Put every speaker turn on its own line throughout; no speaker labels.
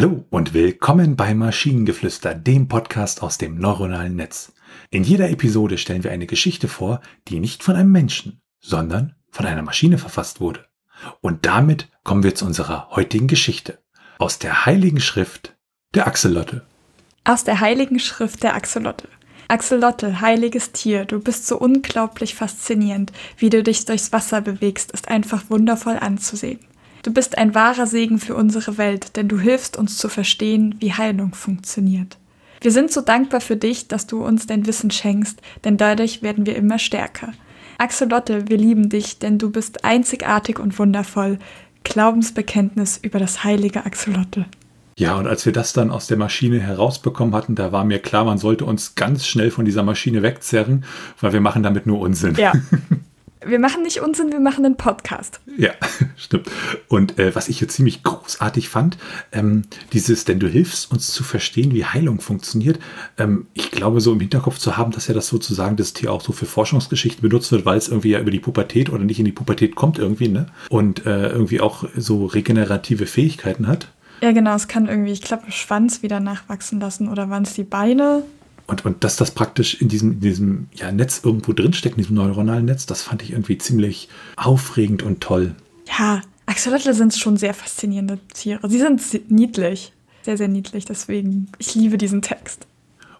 Hallo und willkommen bei Maschinengeflüster, dem Podcast aus dem neuronalen Netz. In jeder Episode stellen wir eine Geschichte vor, die nicht von einem Menschen, sondern von einer Maschine verfasst wurde. Und damit kommen wir zu unserer heutigen Geschichte aus der Heiligen Schrift der Axelotte.
Aus der Heiligen Schrift der Axelotte. Axolotl, heiliges Tier, du bist so unglaublich faszinierend. Wie du dich durchs Wasser bewegst, ist einfach wundervoll anzusehen. Du bist ein wahrer Segen für unsere Welt, denn du hilfst uns zu verstehen, wie Heilung funktioniert. Wir sind so dankbar für dich, dass du uns dein Wissen schenkst, denn dadurch werden wir immer stärker. Axolotl, wir lieben dich, denn du bist einzigartig und wundervoll. Glaubensbekenntnis über das heilige Axolotl.
Ja, und als wir das dann aus der Maschine herausbekommen hatten, da war mir klar, man sollte uns ganz schnell von dieser Maschine wegzerren, weil wir machen damit nur Unsinn.
Ja. Wir machen nicht Unsinn, wir machen einen Podcast.
Ja, stimmt. Und äh, was ich hier ziemlich großartig fand, ähm, dieses, denn du hilfst uns zu verstehen, wie Heilung funktioniert. Ähm, ich glaube, so im Hinterkopf zu haben, dass ja das sozusagen das Tier auch so für Forschungsgeschichten benutzt wird, weil es irgendwie ja über die Pubertät oder nicht in die Pubertät kommt irgendwie, ne? Und äh, irgendwie auch so regenerative Fähigkeiten hat.
Ja, genau, es kann irgendwie, ich glaube, Schwanz wieder nachwachsen lassen oder waren es die Beine?
Und, und dass das praktisch in diesem, in diesem ja, Netz irgendwo drinsteckt, in diesem neuronalen Netz, das fand ich irgendwie ziemlich aufregend und toll.
Ja, Axolotl sind schon sehr faszinierende Tiere. Sie sind niedlich. Sehr, sehr niedlich. Deswegen, ich liebe diesen Text.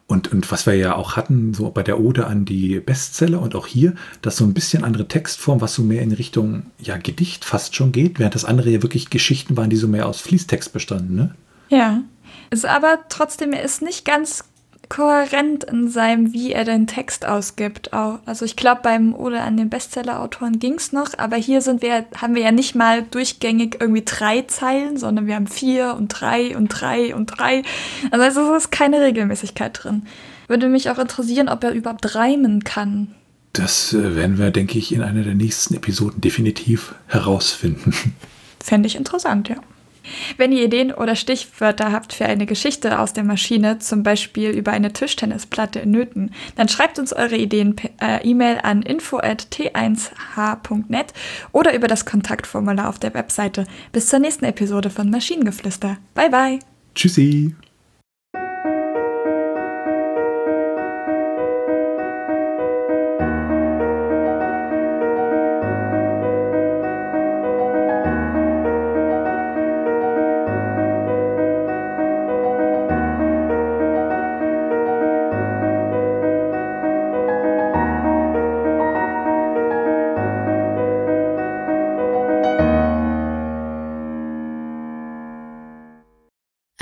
Und, und was wir ja auch hatten, so bei der Ode an die Bestseller und auch hier, dass so ein bisschen andere Textform, was so mehr in Richtung ja, Gedicht fast schon geht, während das andere ja wirklich Geschichten waren, die so mehr aus Fließtext bestanden, ne?
Ja. Ist aber trotzdem, er ist nicht ganz kohärent in seinem, wie er den Text ausgibt. Auch. Also ich glaube, beim oder an den Bestseller-Autoren ging es noch, aber hier sind wir, haben wir ja nicht mal durchgängig irgendwie drei Zeilen, sondern wir haben vier und drei und drei und drei. Also es ist keine Regelmäßigkeit drin. Würde mich auch interessieren, ob er überhaupt reimen kann.
Das äh, werden wir, denke ich, in einer der nächsten Episoden definitiv herausfinden.
Fände ich interessant, ja. Wenn ihr Ideen oder Stichwörter habt für eine Geschichte aus der Maschine, zum Beispiel über eine Tischtennisplatte in Nöten, dann schreibt uns eure Ideen per äh, E-Mail an info@t1h.net oder über das Kontaktformular auf der Webseite. Bis zur nächsten Episode von Maschinengeflüster. Bye bye.
Tschüssi.